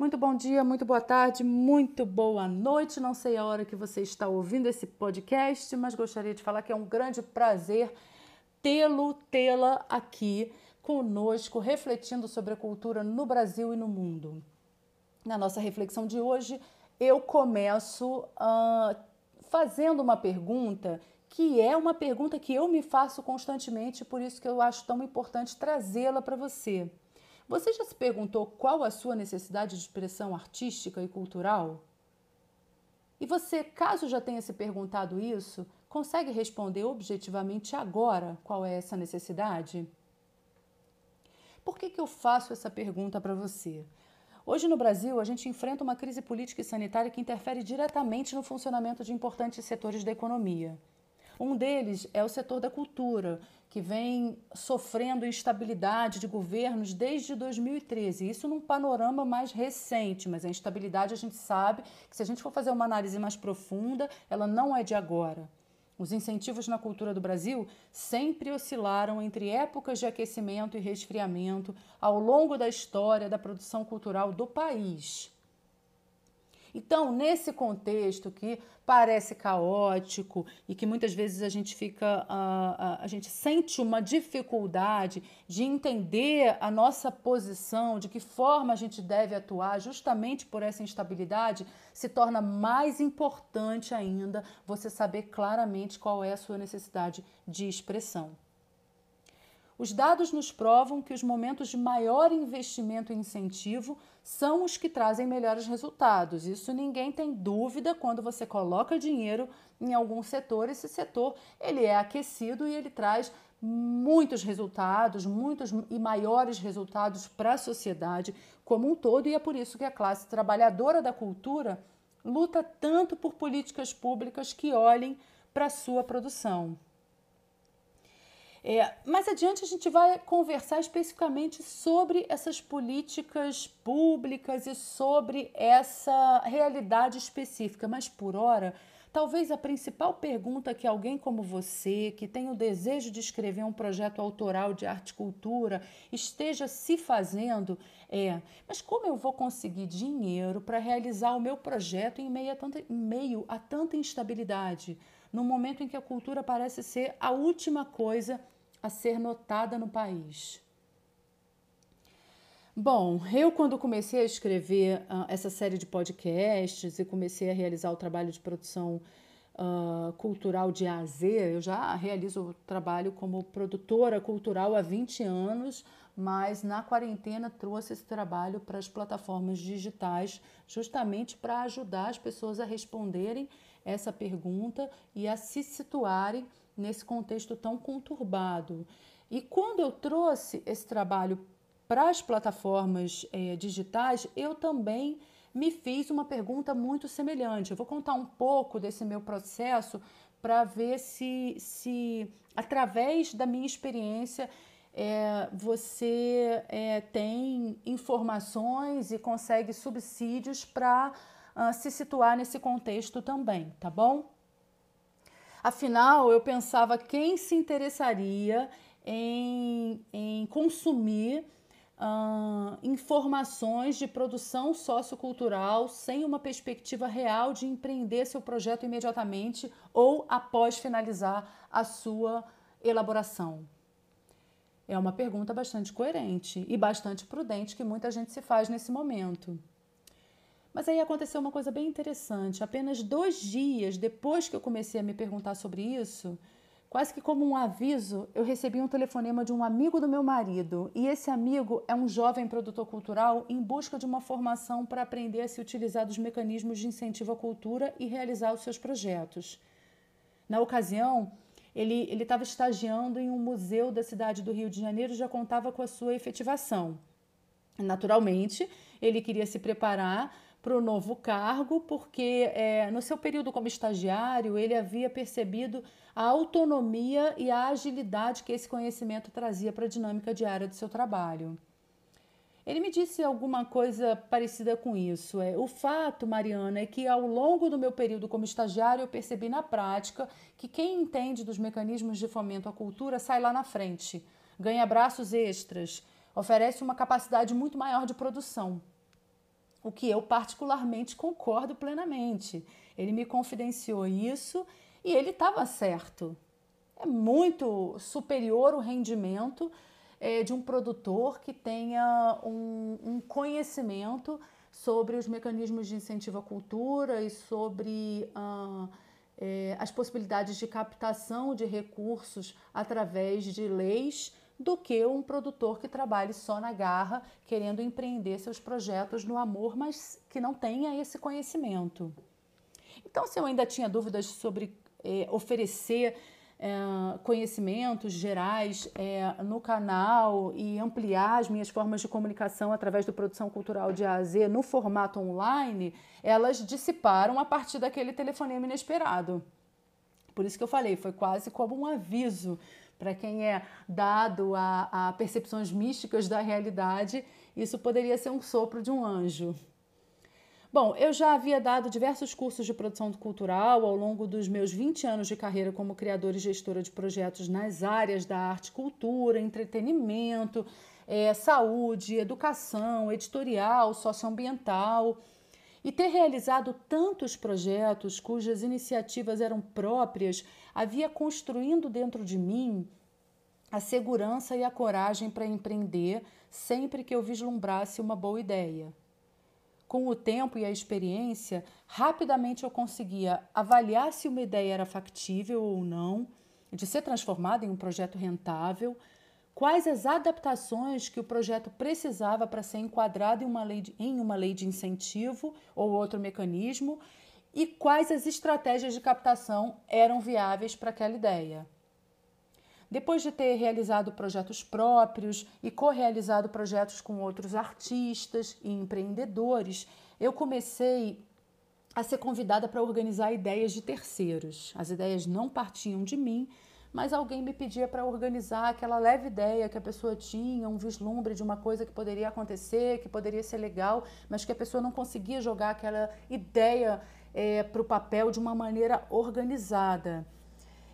Muito bom dia, muito boa tarde, muito boa noite. Não sei a hora que você está ouvindo esse podcast, mas gostaria de falar que é um grande prazer tê-lo, tê-la aqui conosco, refletindo sobre a cultura no Brasil e no mundo. Na nossa reflexão de hoje, eu começo uh, fazendo uma pergunta que é uma pergunta que eu me faço constantemente, por isso que eu acho tão importante trazê-la para você. Você já se perguntou qual a sua necessidade de expressão artística e cultural? E você, caso já tenha se perguntado isso, consegue responder objetivamente agora qual é essa necessidade? Por que, que eu faço essa pergunta para você? Hoje no Brasil, a gente enfrenta uma crise política e sanitária que interfere diretamente no funcionamento de importantes setores da economia. Um deles é o setor da cultura, que vem sofrendo instabilidade de governos desde 2013. Isso num panorama mais recente, mas a instabilidade a gente sabe que se a gente for fazer uma análise mais profunda, ela não é de agora. Os incentivos na cultura do Brasil sempre oscilaram entre épocas de aquecimento e resfriamento ao longo da história da produção cultural do país. Então, nesse contexto que parece caótico e que muitas vezes a gente fica, a, a, a gente sente uma dificuldade de entender a nossa posição, de que forma a gente deve atuar, justamente por essa instabilidade, se torna mais importante ainda você saber claramente qual é a sua necessidade de expressão. Os dados nos provam que os momentos de maior investimento e incentivo são os que trazem melhores resultados. Isso ninguém tem dúvida quando você coloca dinheiro em algum setor, esse setor ele é aquecido e ele traz muitos resultados, muitos e maiores resultados para a sociedade como um todo, e é por isso que a classe trabalhadora da cultura luta tanto por políticas públicas que olhem para a sua produção. É, mais adiante a gente vai conversar especificamente sobre essas políticas públicas e sobre essa realidade específica, mas por hora, talvez a principal pergunta que alguém como você, que tem o desejo de escrever um projeto autoral de arte e cultura, esteja se fazendo é: mas como eu vou conseguir dinheiro para realizar o meu projeto em meio a tanta, em meio a tanta instabilidade? no momento em que a cultura parece ser a última coisa a ser notada no país. Bom, eu quando comecei a escrever uh, essa série de podcasts e comecei a realizar o trabalho de produção uh, cultural de A a Z, eu já realizo o trabalho como produtora cultural há 20 anos, mas na quarentena trouxe esse trabalho para as plataformas digitais, justamente para ajudar as pessoas a responderem essa pergunta e a se situarem nesse contexto tão conturbado. E quando eu trouxe esse trabalho para as plataformas é, digitais, eu também me fiz uma pergunta muito semelhante. Eu vou contar um pouco desse meu processo para ver se, se, através da minha experiência, é, você é, tem informações e consegue subsídios para uh, se situar nesse contexto também, tá bom? Afinal, eu pensava quem se interessaria em, em consumir uh, informações de produção sociocultural sem uma perspectiva real de empreender seu projeto imediatamente ou após finalizar a sua elaboração. É uma pergunta bastante coerente e bastante prudente que muita gente se faz nesse momento. Mas aí aconteceu uma coisa bem interessante. Apenas dois dias depois que eu comecei a me perguntar sobre isso, quase que como um aviso, eu recebi um telefonema de um amigo do meu marido. E esse amigo é um jovem produtor cultural em busca de uma formação para aprender a se utilizar dos mecanismos de incentivo à cultura e realizar os seus projetos. Na ocasião, ele estava estagiando em um museu da cidade do Rio de Janeiro e já contava com a sua efetivação. Naturalmente, ele queria se preparar para o novo cargo, porque é, no seu período como estagiário ele havia percebido a autonomia e a agilidade que esse conhecimento trazia para a dinâmica diária do seu trabalho. Ele me disse alguma coisa parecida com isso. É, o fato, Mariana, é que ao longo do meu período como estagiário eu percebi na prática que quem entende dos mecanismos de fomento à cultura sai lá na frente, ganha braços extras, oferece uma capacidade muito maior de produção. O que eu particularmente concordo plenamente. Ele me confidenciou isso e ele estava certo. É muito superior o rendimento é, de um produtor que tenha um, um conhecimento sobre os mecanismos de incentivo à cultura e sobre ah, é, as possibilidades de captação de recursos através de leis do que um produtor que trabalhe só na garra, querendo empreender seus projetos no amor, mas que não tenha esse conhecimento. Então, se eu ainda tinha dúvidas sobre é, oferecer é, conhecimentos gerais é, no canal e ampliar as minhas formas de comunicação através da produção cultural de A a Z no formato online, elas dissiparam a partir daquele telefonema inesperado. Por isso que eu falei, foi quase como um aviso para quem é dado a, a percepções místicas da realidade, isso poderia ser um sopro de um anjo. Bom, eu já havia dado diversos cursos de produção cultural ao longo dos meus 20 anos de carreira como criadora e gestora de projetos nas áreas da arte, cultura, entretenimento, é, saúde, educação, editorial, socioambiental. E ter realizado tantos projetos cujas iniciativas eram próprias havia construindo dentro de mim a segurança e a coragem para empreender sempre que eu vislumbrasse uma boa ideia. Com o tempo e a experiência, rapidamente eu conseguia avaliar se uma ideia era factível ou não, de ser transformada em um projeto rentável, quais as adaptações que o projeto precisava para ser enquadrado em uma, lei de, em uma lei de incentivo ou outro mecanismo e quais as estratégias de captação eram viáveis para aquela ideia. Depois de ter realizado projetos próprios e co-realizado projetos com outros artistas e empreendedores, eu comecei a ser convidada para organizar ideias de terceiros. As ideias não partiam de mim, mas alguém me pedia para organizar aquela leve ideia que a pessoa tinha, um vislumbre de uma coisa que poderia acontecer, que poderia ser legal, mas que a pessoa não conseguia jogar aquela ideia é, para o papel de uma maneira organizada.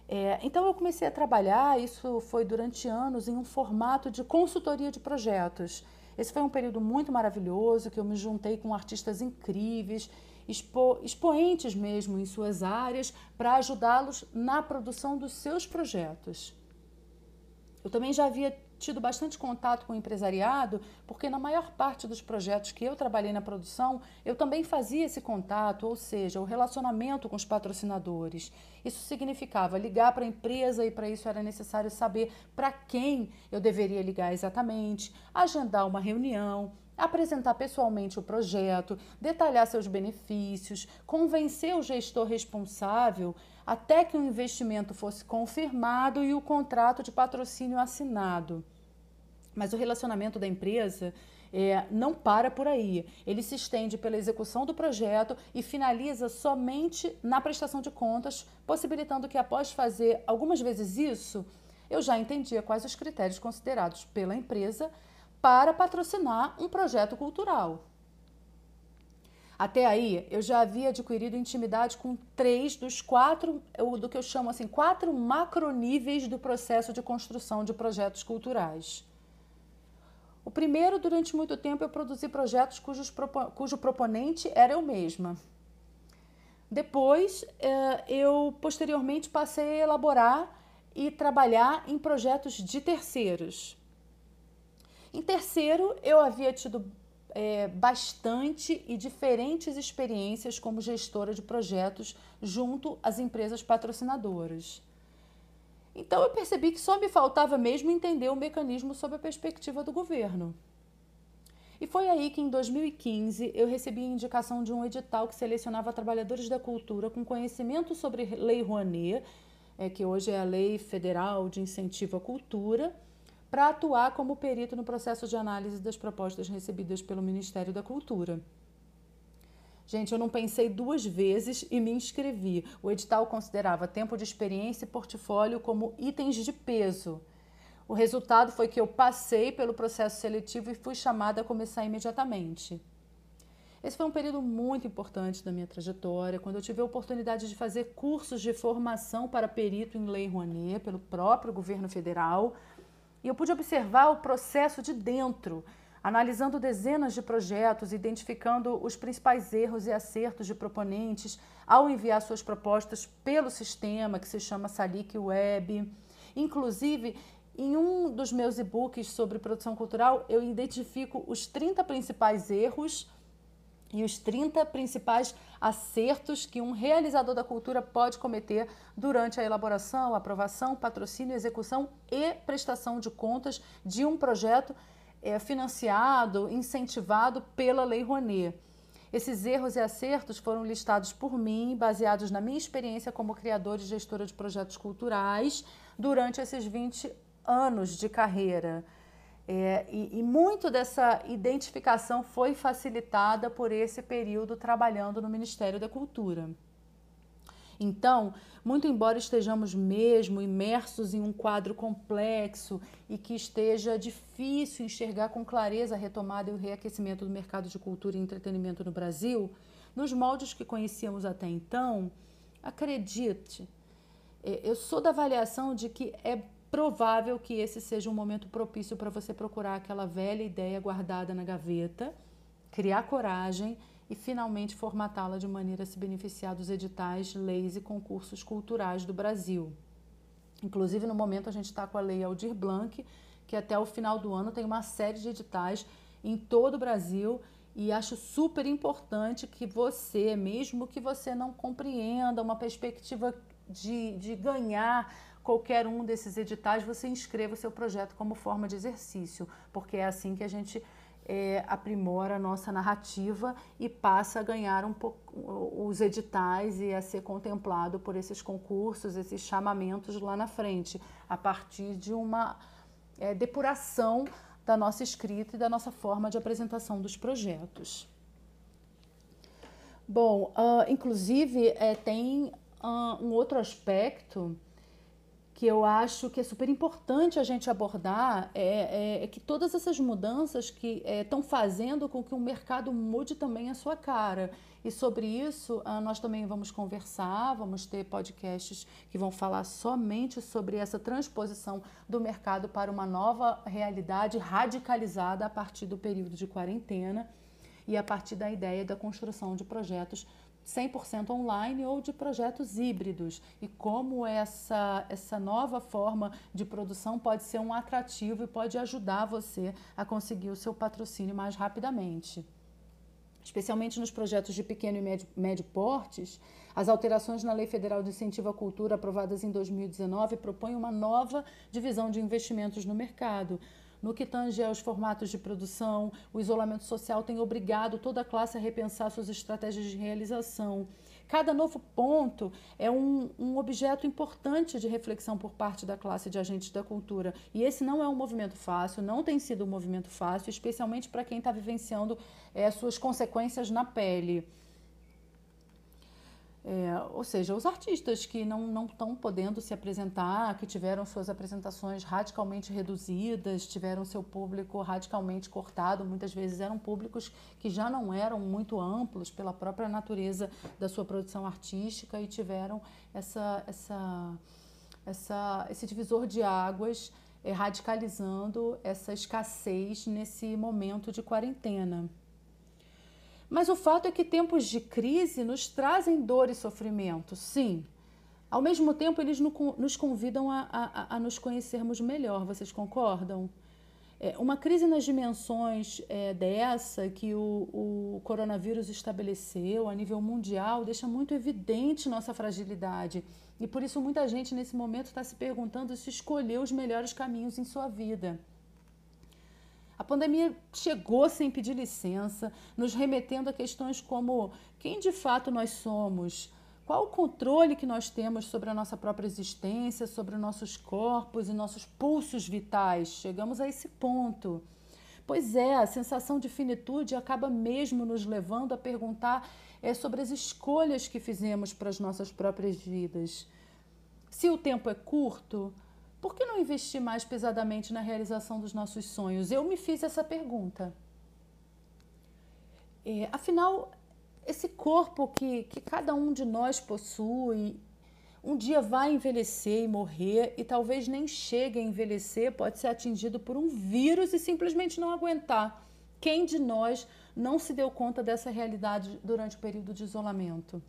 É, então eu comecei a trabalhar, isso foi durante anos, em um formato de consultoria de projetos. Esse foi um período muito maravilhoso, que eu me juntei com artistas incríveis, expo, expoentes mesmo em suas áreas, para ajudá-los na produção dos seus projetos. Eu também já havia tido bastante contato com o empresariado, porque na maior parte dos projetos que eu trabalhei na produção, eu também fazia esse contato, ou seja, o relacionamento com os patrocinadores. Isso significava ligar para a empresa e para isso era necessário saber para quem eu deveria ligar exatamente, agendar uma reunião, apresentar pessoalmente o projeto, detalhar seus benefícios, convencer o gestor responsável até que o investimento fosse confirmado e o contrato de patrocínio assinado. Mas o relacionamento da empresa é, não para por aí. Ele se estende pela execução do projeto e finaliza somente na prestação de contas, possibilitando que, após fazer algumas vezes isso, eu já entendia quais os critérios considerados pela empresa para patrocinar um projeto cultural. Até aí, eu já havia adquirido intimidade com três dos quatro, do que eu chamo assim, quatro macroníveis do processo de construção de projetos culturais. O primeiro, durante muito tempo, eu produzi projetos cujos, cujo proponente era eu mesma. Depois, eh, eu posteriormente passei a elaborar e trabalhar em projetos de terceiros. Em terceiro, eu havia tido é, bastante e diferentes experiências como gestora de projetos junto às empresas patrocinadoras. Então eu percebi que só me faltava mesmo entender o mecanismo sob a perspectiva do governo. E foi aí que, em 2015, eu recebi a indicação de um edital que selecionava trabalhadores da cultura com conhecimento sobre Lei Rouanet, é, que hoje é a Lei Federal de Incentivo à Cultura, para atuar como perito no processo de análise das propostas recebidas pelo Ministério da Cultura. Gente, eu não pensei duas vezes e me inscrevi. O edital considerava tempo de experiência e portfólio como itens de peso. O resultado foi que eu passei pelo processo seletivo e fui chamada a começar imediatamente. Esse foi um período muito importante da minha trajetória, quando eu tive a oportunidade de fazer cursos de formação para perito em Lei Rouanet pelo próprio governo federal e eu pude observar o processo de dentro, analisando dezenas de projetos, identificando os principais erros e acertos de proponentes ao enviar suas propostas pelo sistema que se chama Salic Web. Inclusive, em um dos meus e-books sobre produção cultural, eu identifico os 30 principais erros e os 30 principais acertos que um realizador da cultura pode cometer durante a elaboração, aprovação, patrocínio, execução e prestação de contas de um projeto é, financiado, incentivado pela Lei Rouanet. Esses erros e acertos foram listados por mim, baseados na minha experiência como criadora e gestora de projetos culturais durante esses 20 anos de carreira. É, e, e, muito dessa identificação foi facilitada por esse período trabalhando no Ministério da Cultura. Então, muito embora estejamos mesmo imersos em um quadro complexo e que esteja difícil enxergar com clareza a retomada e o reaquecimento do mercado de cultura e entretenimento no Brasil, nos moldes que conhecíamos até então, acredite, é, eu sou da avaliação de que é provável que esse seja um momento propício para você procurar aquela velha ideia guardada na gaveta, criar coragem e finalmente formatá-la de maneira a se beneficiar dos editais, leis e concursos culturais do Brasil. Inclusive, no momento, a gente está com a Lei Aldir Blanc, que até o final do ano tem uma série de editais em todo o Brasil e acho super importante que você, mesmo que você não compreenda uma perspectiva de, de ganhar qualquer um desses editais, você inscreva o seu projeto como forma de exercício, porque é assim que a gente é, aprimora a nossa narrativa e passa a ganhar um pouco os editais e a ser contemplado por esses concursos, esses chamamentos lá na frente, a partir de uma é, depuração da nossa escrita e da nossa forma de apresentação dos projetos. Bom, uh, inclusive é, tem uh, um outro aspecto que eu acho que é super importante a gente abordar é, é, é que todas essas mudanças que estão é, fazendo com que o mercado mude também a sua cara. E sobre isso ah, nós também vamos conversar, vamos ter podcasts que vão falar somente sobre essa transposição do mercado para uma nova realidade radicalizada a partir do período de quarentena e a partir da ideia da construção de projetos 100% online ou de projetos híbridos e como essa, essa nova forma de produção pode ser um atrativo e pode ajudar você a conseguir o seu patrocínio mais rapidamente. Especialmente nos projetos de pequeno e médio, médio portes, as alterações na Lei Federal de Incentivo à Cultura aprovadas em 2019 propõem uma nova divisão de investimentos no mercado, no que tange aos formatos de produção, o isolamento social tem obrigado toda a classe a repensar suas estratégias de realização. Cada novo ponto é um, um, objeto importante de reflexão por parte da classe de agentes da cultura. E esse não é um movimento fácil, não tem sido um movimento fácil, especialmente para quem está vivenciando é, suas consequências na pele. É, ou seja, os artistas que não estão podendo se apresentar, que tiveram suas apresentações radicalmente reduzidas, tiveram seu público radicalmente cortado, muitas vezes eram públicos que já não eram muito amplos pela própria natureza da sua produção artística e tiveram essa, essa, essa, esse divisor de águas é, radicalizando essa escassez nesse momento de quarentena. Mas o fato é que tempos de crise nos trazem dor e sofrimento, sim. Ao mesmo tempo, eles nos convidam a, a, a nos conhecermos melhor, vocês concordam? É, uma crise nas dimensões é, dessa que o, o coronavírus estabeleceu a nível mundial deixa muito evidente nossa fragilidade. E por isso, muita gente nesse momento está se perguntando se escolheu os melhores caminhos em sua vida. A pandemia chegou sem pedir licença, nos remetendo a questões como quem de fato nós somos, qual o controle que nós temos sobre a nossa própria existência, sobre nossos corpos e nossos pulsos vitais. Chegamos a esse ponto. Pois é, a sensação de finitude acaba mesmo nos levando a perguntar é, sobre as escolhas que fizemos para as nossas próprias vidas. Se o tempo é curto, por que não investir mais pesadamente na realização dos nossos sonhos? Eu me fiz essa pergunta. É, afinal, esse corpo que, que cada um de nós possui, um dia vai envelhecer e morrer, e talvez nem chegue a envelhecer, pode ser atingido por um vírus e simplesmente não aguentar. Quem de nós não se deu conta dessa realidade durante o período de isolamento?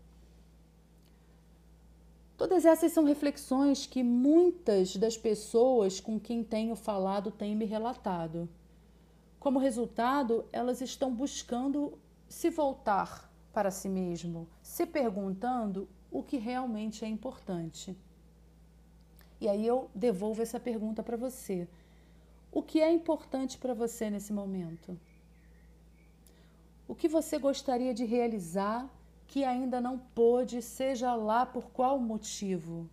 Todas essas são reflexões que muitas das pessoas com quem tenho falado têm me relatado. Como resultado, elas estão buscando se voltar para si mesmo, se perguntando o que realmente é importante. E aí eu devolvo essa pergunta para você. O que é importante para você nesse momento? O que você gostaria de realizar que ainda não pôde, seja lá por qual motivo.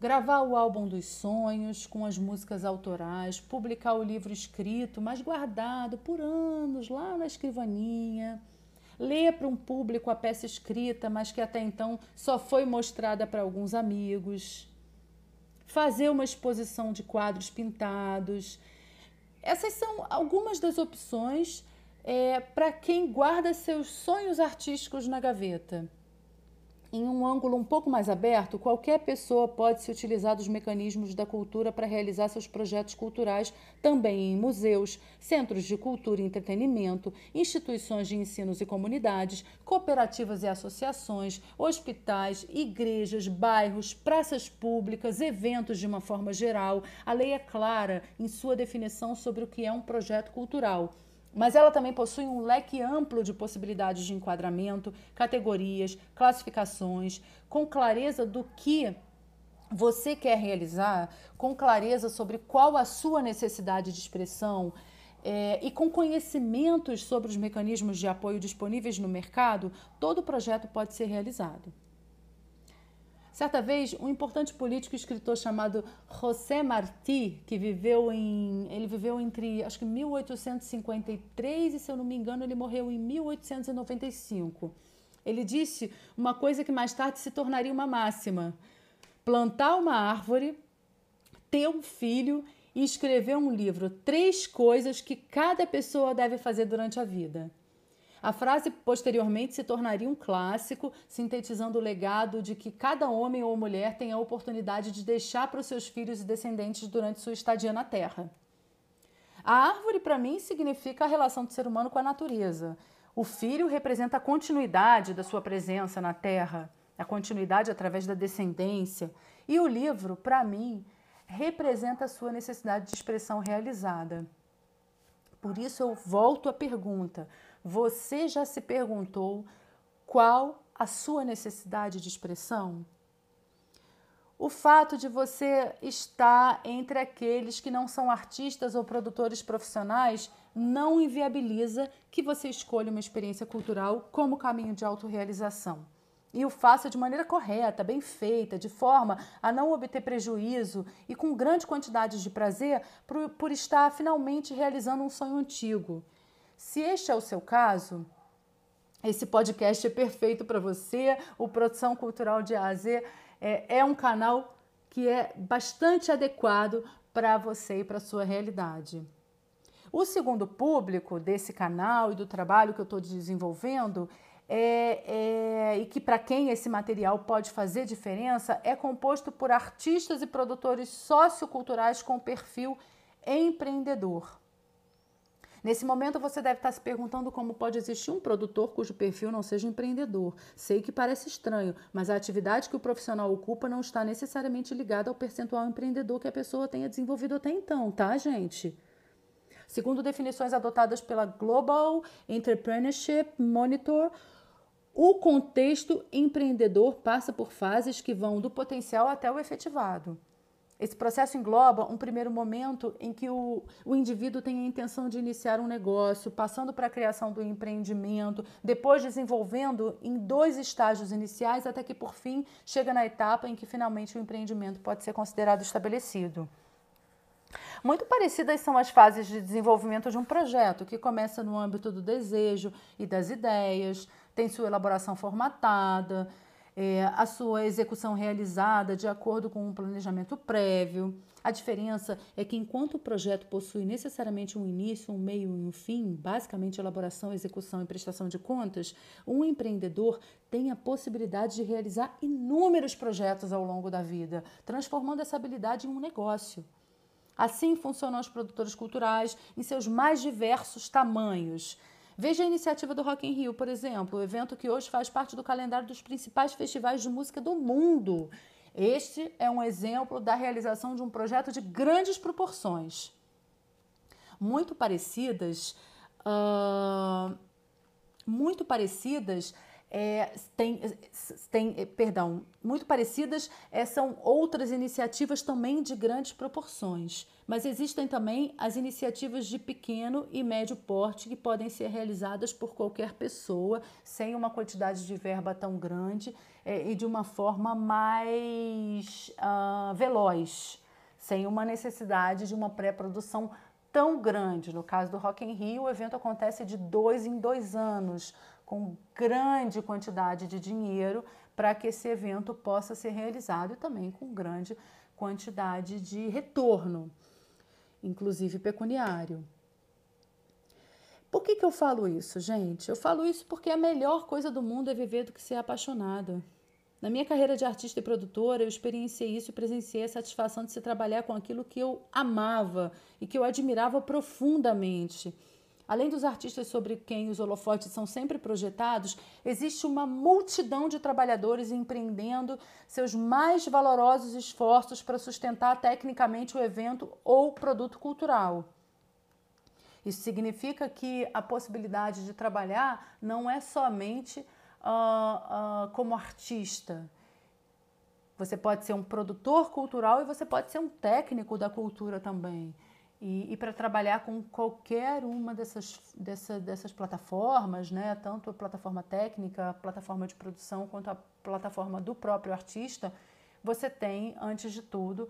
Gravar o álbum dos sonhos com as músicas autorais, publicar o livro escrito, mas guardado por anos lá na escrivaninha, ler para um público a peça escrita, mas que até então só foi mostrada para alguns amigos, fazer uma exposição de quadros pintados. Essas são algumas das opções é, para quem guarda seus sonhos artísticos na gaveta. Em um ângulo um pouco mais aberto, qualquer pessoa pode se utilizar dos mecanismos da cultura para realizar seus projetos culturais também em museus, centros de cultura e entretenimento, instituições de ensinos e comunidades, cooperativas e associações, hospitais, igrejas, bairros, praças públicas, eventos de uma forma geral. A lei é clara em sua definição sobre o que é um projeto cultural mas ela também possui um leque amplo de possibilidades de enquadramento, categorias, classificações, com clareza do que você quer realizar, com clareza sobre qual a sua necessidade de expressão é, e com conhecimentos sobre os mecanismos de apoio disponíveis no mercado, todo projeto pode ser realizado. Certa vez, um importante político e escritor chamado José Martí, que viveu em, ele viveu entre, acho que 1853 e, se eu não me engano, ele morreu em 1895. Ele disse uma coisa que mais tarde se tornaria uma máxima: plantar uma árvore, ter um filho e escrever um livro. Três coisas que cada pessoa deve fazer durante a vida. A frase posteriormente se tornaria um clássico, sintetizando o legado de que cada homem ou mulher tem a oportunidade de deixar para os seus filhos e descendentes durante sua estadia na Terra. A árvore, para mim, significa a relação do ser humano com a natureza. O filho representa a continuidade da sua presença na Terra, a continuidade através da descendência. E o livro, para mim, representa a sua necessidade de expressão realizada. Por isso eu volto à pergunta: você já se perguntou qual a sua necessidade de expressão? O fato de você estar entre aqueles que não são artistas ou produtores profissionais não inviabiliza que você escolha uma experiência cultural como caminho de autorrealização. E o faça de maneira correta, bem feita, de forma a não obter prejuízo e com grande quantidade de prazer por, por estar finalmente realizando um sonho antigo. Se este é o seu caso, esse podcast é perfeito para você. O Produção Cultural de AZ é, é um canal que é bastante adequado para você e para a sua realidade. O segundo público desse canal e do trabalho que eu estou desenvolvendo é, é, e que para quem esse material pode fazer diferença é composto por artistas e produtores socioculturais com perfil empreendedor. Nesse momento você deve estar se perguntando como pode existir um produtor cujo perfil não seja empreendedor. Sei que parece estranho, mas a atividade que o profissional ocupa não está necessariamente ligada ao percentual empreendedor que a pessoa tenha desenvolvido até então, tá, gente? Segundo definições adotadas pela Global Entrepreneurship Monitor, o contexto empreendedor passa por fases que vão do potencial até o efetivado. Esse processo engloba um primeiro momento em que o, o indivíduo tem a intenção de iniciar um negócio, passando para a criação do empreendimento, depois desenvolvendo em dois estágios iniciais, até que por fim chega na etapa em que finalmente o empreendimento pode ser considerado estabelecido. Muito parecidas são as fases de desenvolvimento de um projeto, que começa no âmbito do desejo e das ideias, tem sua elaboração formatada, é, a sua execução realizada de acordo com um planejamento prévio. A diferença é que enquanto o projeto possui necessariamente um início, um meio e um fim, basicamente elaboração, execução e prestação de contas, um empreendedor tem a possibilidade de realizar inúmeros projetos ao longo da vida, transformando essa habilidade em um negócio. Assim funcionam os produtores culturais em seus mais diversos tamanhos. Veja a iniciativa do Rock in Rio, por exemplo, o evento que hoje faz parte do calendário dos principais festivais de música do mundo. Este é um exemplo da realização de um projeto de grandes proporções. Muito parecidas, uh, muito parecidas é, tem, tem, perdão, muito parecidas é, são outras iniciativas também de grandes proporções. Mas existem também as iniciativas de pequeno e médio porte que podem ser realizadas por qualquer pessoa, sem uma quantidade de verba tão grande é, e de uma forma mais uh, veloz, sem uma necessidade de uma pré-produção tão grande. No caso do Rock in Rio, o evento acontece de dois em dois anos com grande quantidade de dinheiro para que esse evento possa ser realizado e também com grande quantidade de retorno, inclusive pecuniário. Por que, que eu falo isso, gente? Eu falo isso porque a melhor coisa do mundo é viver do que ser apaixonado. Na minha carreira de artista e produtora, eu experienciei isso e presenciei a satisfação de se trabalhar com aquilo que eu amava e que eu admirava profundamente. Além dos artistas sobre quem os holofotes são sempre projetados, existe uma multidão de trabalhadores empreendendo seus mais valorosos esforços para sustentar tecnicamente o evento ou produto cultural. Isso significa que a possibilidade de trabalhar não é somente uh, uh, como artista. Você pode ser um produtor cultural e você pode ser um técnico da cultura também. E, e para trabalhar com qualquer uma dessas, dessa, dessas plataformas, né, tanto a plataforma técnica, a plataforma de produção, quanto a plataforma do próprio artista, você tem, antes de tudo,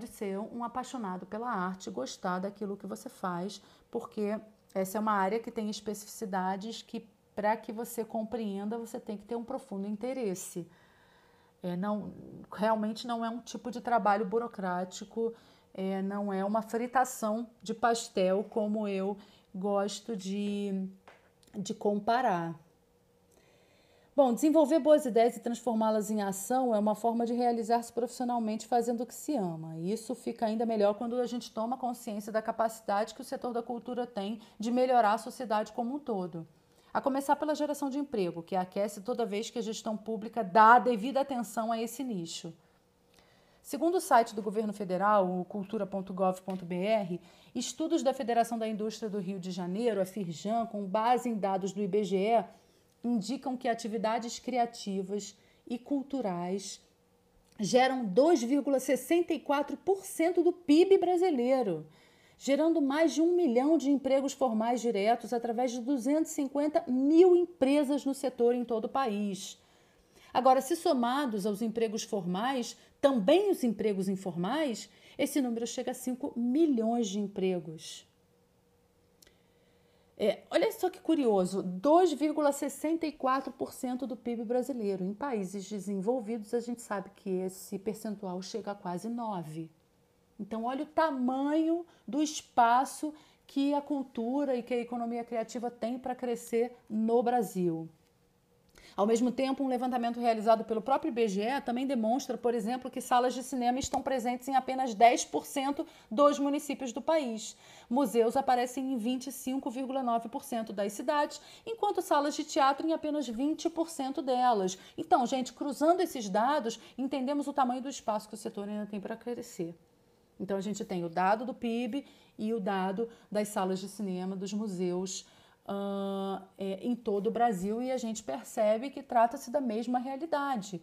de ser um apaixonado pela arte, gostar daquilo que você faz, porque essa é uma área que tem especificidades que, para que você compreenda, você tem que ter um profundo interesse. É, não, realmente não é um tipo de trabalho burocrático é, não é uma fritação de pastel como eu gosto de, de comparar. Bom, desenvolver boas ideias e transformá-las em ação é uma forma de realizar-se profissionalmente fazendo o que se ama. Isso fica ainda melhor quando a gente toma consciência da capacidade que o setor da cultura tem de melhorar a sociedade como um todo. A começar pela geração de emprego, que aquece toda vez que a gestão pública dá a devida atenção a esse nicho. Segundo o site do governo federal, o cultura.gov.br, estudos da Federação da Indústria do Rio de Janeiro, a Firjan, com base em dados do IBGE, indicam que atividades criativas e culturais geram 2,64% do PIB brasileiro, gerando mais de um milhão de empregos formais diretos através de 250 mil empresas no setor em todo o país. Agora, se somados aos empregos formais, também os empregos informais, esse número chega a 5 milhões de empregos. É, olha só que curioso: 2,64% do PIB brasileiro. Em países desenvolvidos, a gente sabe que esse percentual chega a quase 9%. Então, olha o tamanho do espaço que a cultura e que a economia criativa tem para crescer no Brasil. Ao mesmo tempo, um levantamento realizado pelo próprio IBGE também demonstra, por exemplo, que salas de cinema estão presentes em apenas 10% dos municípios do país. Museus aparecem em 25,9% das cidades, enquanto salas de teatro em apenas 20% delas. Então, gente, cruzando esses dados, entendemos o tamanho do espaço que o setor ainda tem para crescer. Então, a gente tem o dado do PIB e o dado das salas de cinema, dos museus uh, é, em todo o Brasil e a gente percebe que trata-se da mesma realidade.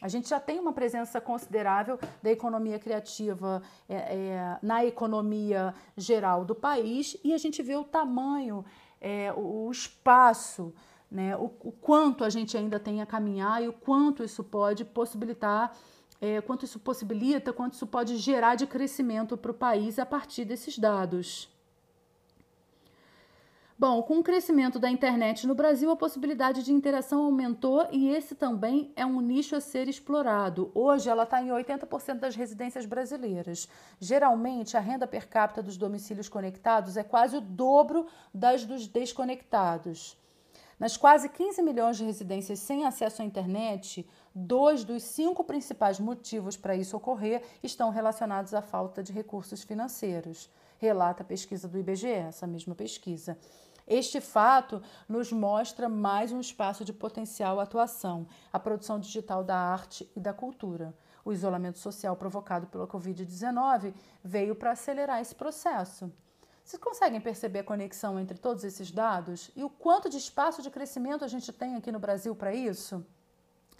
A gente já tem uma presença considerável da economia criativa é, é, na economia geral do país e a gente vê o tamanho, é, o, o, espaço, né, o, o, quanto a gente ainda tem a caminhar e o quanto isso pode possibilitar, é, quanto isso possibilita, quanto isso pode gerar de crescimento para o país a partir desses dados. Bom, com o crescimento da internet no Brasil, a possibilidade de interação aumentou e esse também é um nicho a ser explorado. Hoje, ela está em 80% das residências brasileiras. Geralmente, a renda per capita dos domicílios conectados é quase o dobro das dos desconectados. Nas quase 15 milhões de residências sem acesso à internet, Dois dos cinco principais motivos para isso ocorrer estão relacionados à falta de recursos financeiros, relata a pesquisa do IBGE, essa mesma pesquisa. Este fato nos mostra mais um espaço de potencial atuação, a produção digital da arte e da cultura. O isolamento social provocado pela Covid-19 veio para acelerar esse processo. Vocês conseguem perceber a conexão entre todos esses dados e o quanto de espaço de crescimento a gente tem aqui no Brasil para isso?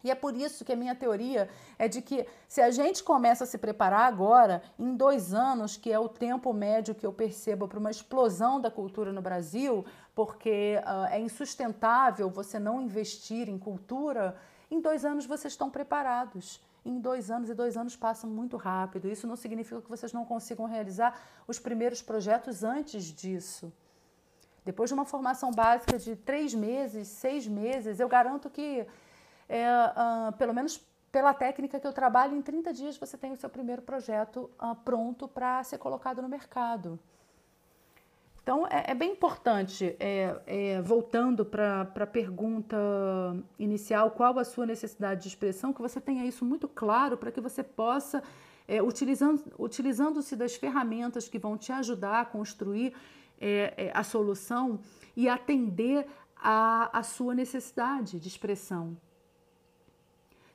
E é por isso que a minha teoria é de que se a gente começa a se preparar agora, em dois anos, que é o tempo médio que eu percebo para uma explosão da cultura no Brasil, porque uh, é insustentável você não investir em cultura, em dois anos vocês estão preparados em dois anos, e dois anos passam muito rápido. Isso não significa que vocês não consigam realizar os primeiros projetos antes disso. Depois de uma formação básica de três meses, seis meses, eu garanto que, é, uh, pelo menos pela técnica que eu trabalho, em 30 dias você tem o seu primeiro projeto uh, pronto para ser colocado no mercado. Então, é, é bem importante, é, é, voltando para a pergunta inicial, qual a sua necessidade de expressão, que você tenha isso muito claro para que você possa, é, utilizando, utilizando-se das ferramentas que vão te ajudar a construir é, é, a solução e atender a, a sua necessidade de expressão.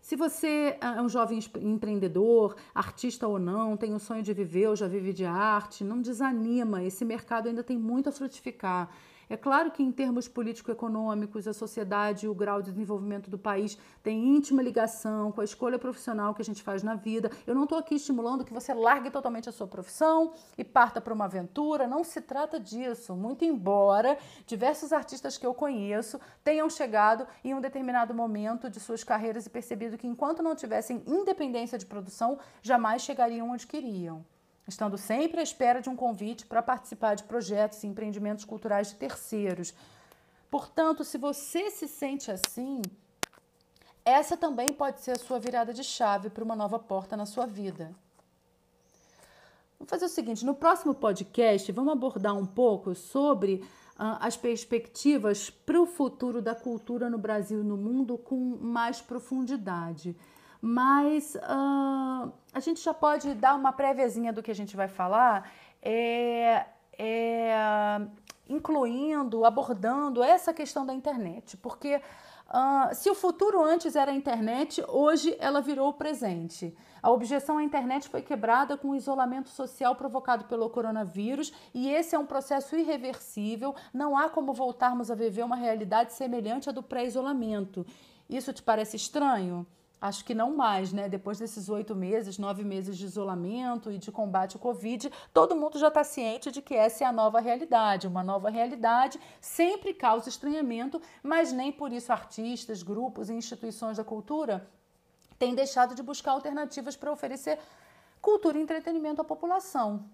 Se você é um jovem empreendedor, artista ou não, tem o sonho de viver ou já vive de arte, não desanima, esse mercado ainda tem muito a frutificar. É claro que, em termos político-econômicos, a sociedade e o grau de desenvolvimento do país tem íntima ligação com a escolha profissional que a gente faz na vida. Eu não estou aqui estimulando que você largue totalmente a sua profissão e parta para uma aventura. Não se trata disso. Muito embora diversos artistas que eu conheço tenham chegado em um determinado momento de suas carreiras e percebido que, enquanto não tivessem independência de produção, jamais chegariam onde queriam estando sempre à espera de um convite para participar de projetos e empreendimentos culturais de terceiros. Portanto, se você se sente assim, essa também pode ser a sua virada de chave para uma nova porta na sua vida. Vamos fazer o seguinte: no próximo podcast, vamos abordar um pouco sobre uh, as perspectivas para o futuro da cultura no Brasil e no mundo com mais profundidade mas uh, a gente já pode dar uma préviazinha do que a gente vai falar, é, é, incluindo, abordando essa questão da internet, porque uh, se o futuro antes era a internet, hoje ela virou o presente. A objeção à internet foi quebrada com o isolamento social provocado pelo coronavírus e esse é um processo irreversível. Não há como voltarmos a viver uma realidade semelhante à do pré-isolamento. Isso te parece estranho? Acho que não mais, né? Depois desses oito meses, nove meses de isolamento e de combate ao Covid, todo mundo já está ciente de que essa é a nova realidade. Uma nova realidade sempre causa estranhamento, mas nem por isso artistas, grupos e instituições da cultura têm deixado de buscar alternativas para oferecer cultura e entretenimento à população.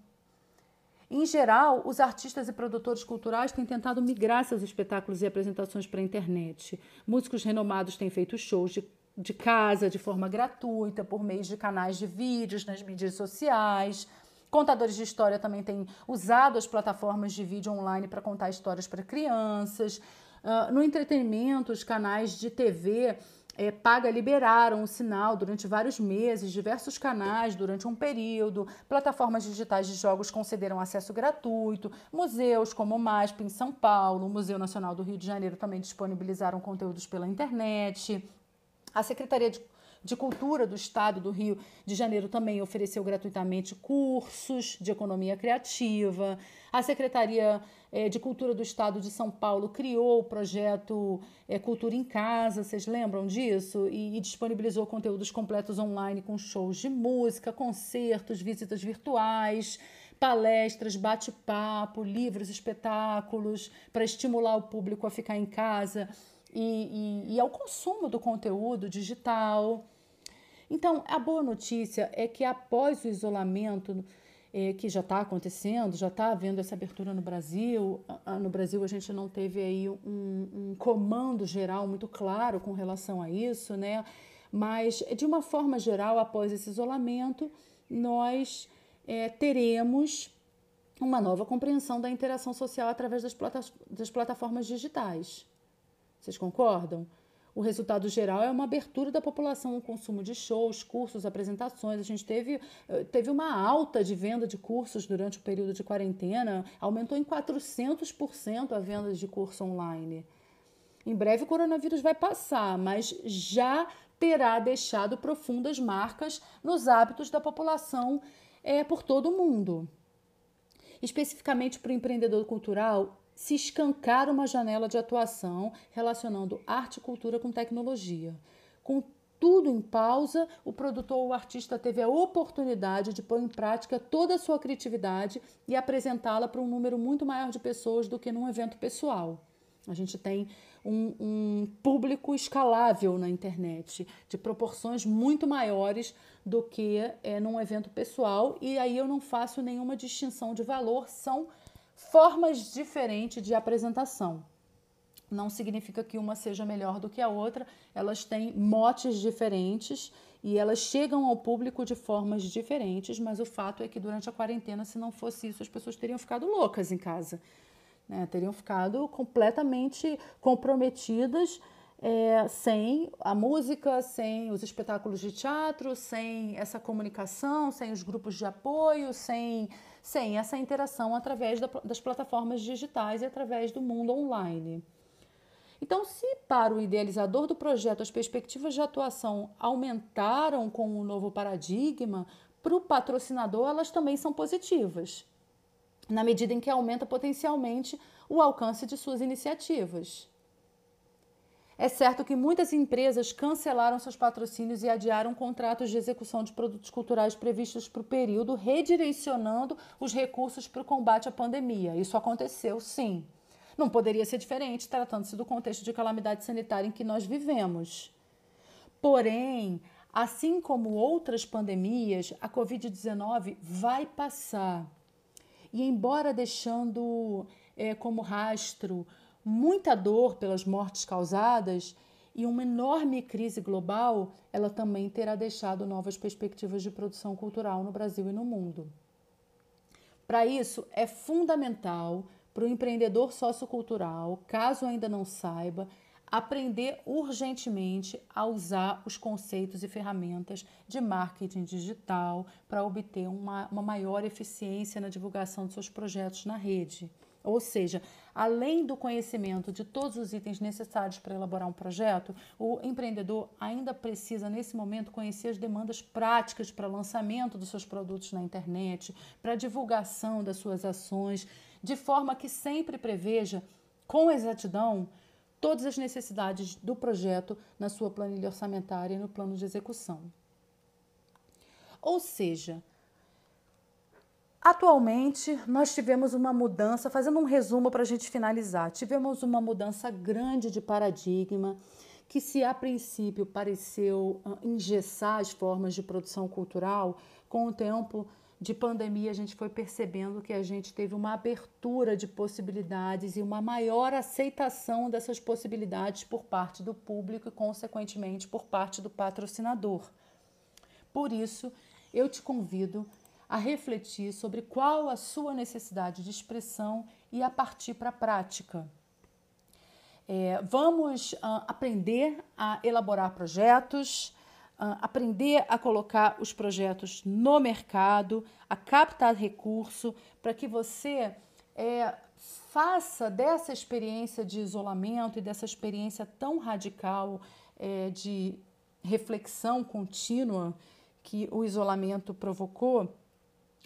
Em geral, os artistas e produtores culturais têm tentado migrar seus espetáculos e apresentações para a internet. Músicos renomados têm feito shows de de casa de forma gratuita, por meio de canais de vídeos nas mídias sociais. Contadores de história também têm usado as plataformas de vídeo online para contar histórias para crianças. Uh, no entretenimento, os canais de TV é, paga liberaram o sinal durante vários meses, diversos canais durante um período, plataformas digitais de jogos concederam acesso gratuito, museus como o MASP em São Paulo, o Museu Nacional do Rio de Janeiro também disponibilizaram conteúdos pela internet. A Secretaria de, de Cultura do Estado do Rio de Janeiro também ofereceu gratuitamente cursos de economia criativa. A Secretaria é, de Cultura do Estado de São Paulo criou o projeto é, Cultura em Casa, vocês lembram disso? E, e, disponibilizou conteúdos completos online com shows de música, concertos, visitas virtuais, palestras, bate-papo, livros, espetáculos, para estimular o público a ficar em casa e, e, e ao consumo do conteúdo digital. Então, a boa notícia é que após o isolamento, é, que já está acontecendo, já está havendo essa abertura no Brasil. No Brasil a gente não teve aí um, um, comando geral muito claro com relação a isso, né? Mas de uma forma geral, após esse isolamento, nós é, teremos uma nova compreensão da interação social através das, plata das plataformas digitais. Vocês concordam? o resultado geral é uma abertura da população ao consumo de shows, cursos, apresentações. A gente teve, eh, teve uma alta de venda de cursos durante o período de quarentena, aumentou em 400% a venda de curso online. Em breve o coronavírus vai passar, mas já terá deixado profundas marcas nos hábitos da população é, por todo o mundo. Especificamente para o empreendedor cultural, se escancar uma janela de atuação relacionando arte e cultura com tecnologia. Com tudo em pausa, o produtor ou artista teve a oportunidade de pôr em prática toda a sua criatividade e apresentá-la para um número muito maior de pessoas do que num evento pessoal. A gente tem um, um, público escalável na internet, de proporções muito maiores do que é, num evento pessoal, e aí eu não faço nenhuma distinção de valor, são formas diferentes de apresentação. Não significa que uma seja melhor do que a outra, elas têm motes diferentes e elas chegam ao público de formas diferentes, mas o fato é que durante a quarentena, se não fosse isso, as pessoas teriam ficado loucas em casa. Né? Teriam ficado completamente comprometidas é, sem a música, sem os espetáculos de teatro, sem essa comunicação, sem os grupos de apoio, sem sem essa interação através das plataformas digitais e através do mundo online. Então, se para o idealizador do projeto as perspectivas de atuação aumentaram com o novo paradigma, para o patrocinador elas também são positivas, na medida em que aumenta potencialmente o alcance de suas iniciativas. É certo que muitas empresas cancelaram seus patrocínios e adiaram contratos de execução de produtos culturais previstos para o período, redirecionando os recursos para o combate à pandemia. Isso aconteceu, sim. Não poderia ser diferente, tratando-se do contexto de calamidade sanitária em que nós vivemos. Porém, assim como outras pandemias, a Covid-19 vai passar. E, embora deixando é, como rastro muita dor pelas mortes causadas e uma enorme crise global, ela também terá deixado novas perspectivas de produção cultural no Brasil e no mundo. Para isso, é fundamental para o empreendedor sociocultural, caso ainda não saiba, aprender urgentemente a usar os conceitos e ferramentas de marketing digital para obter uma, uma maior eficiência na divulgação de seus projetos na rede. Ou seja, além do conhecimento de todos os itens necessários para elaborar um projeto, o empreendedor ainda precisa, nesse momento, conhecer as demandas práticas para lançamento dos seus produtos na internet, para divulgação das suas ações, de forma que sempre preveja, com exatidão, todas as necessidades do projeto na sua planilha orçamentária e no plano de execução. Ou seja, Atualmente, nós tivemos uma mudança, fazendo um resumo para a gente finalizar, tivemos uma mudança grande de paradigma que, se a princípio pareceu engessar as formas de produção cultural, com o tempo de pandemia a gente foi percebendo que a gente teve uma abertura de possibilidades e uma maior aceitação dessas possibilidades por parte do público e, consequentemente, por parte do patrocinador. Por isso, eu te convido a refletir sobre qual a sua necessidade de expressão e a partir para a prática. É, vamos uh, aprender a elaborar projetos, uh, aprender a colocar os projetos no mercado, a captar recurso, para que você é, faça dessa experiência de isolamento e dessa experiência tão radical é, de reflexão contínua que o isolamento provocou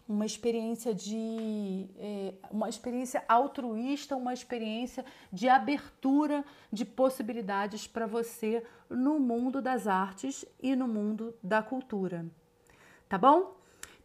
uma experiência de é, uma experiência altruísta, uma experiência de abertura de possibilidades para você no mundo das artes e no mundo da cultura. Tá bom?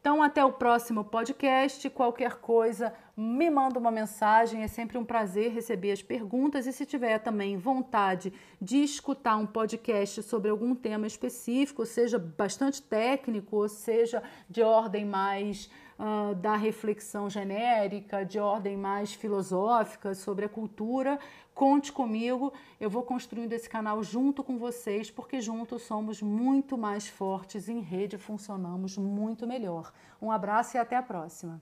Então, até o próximo podcast. Qualquer coisa, me manda uma mensagem. É sempre um prazer receber as perguntas. E se tiver também vontade de escutar um podcast sobre algum tema específico, seja bastante técnico, ou seja de ordem mais uh, da reflexão genérica, de ordem mais filosófica sobre a cultura, conte comigo. Eu vou construindo esse canal junto com vocês, porque juntos somos muito mais fortes, em rede funcionamos muito melhor. Um abraço e até a próxima.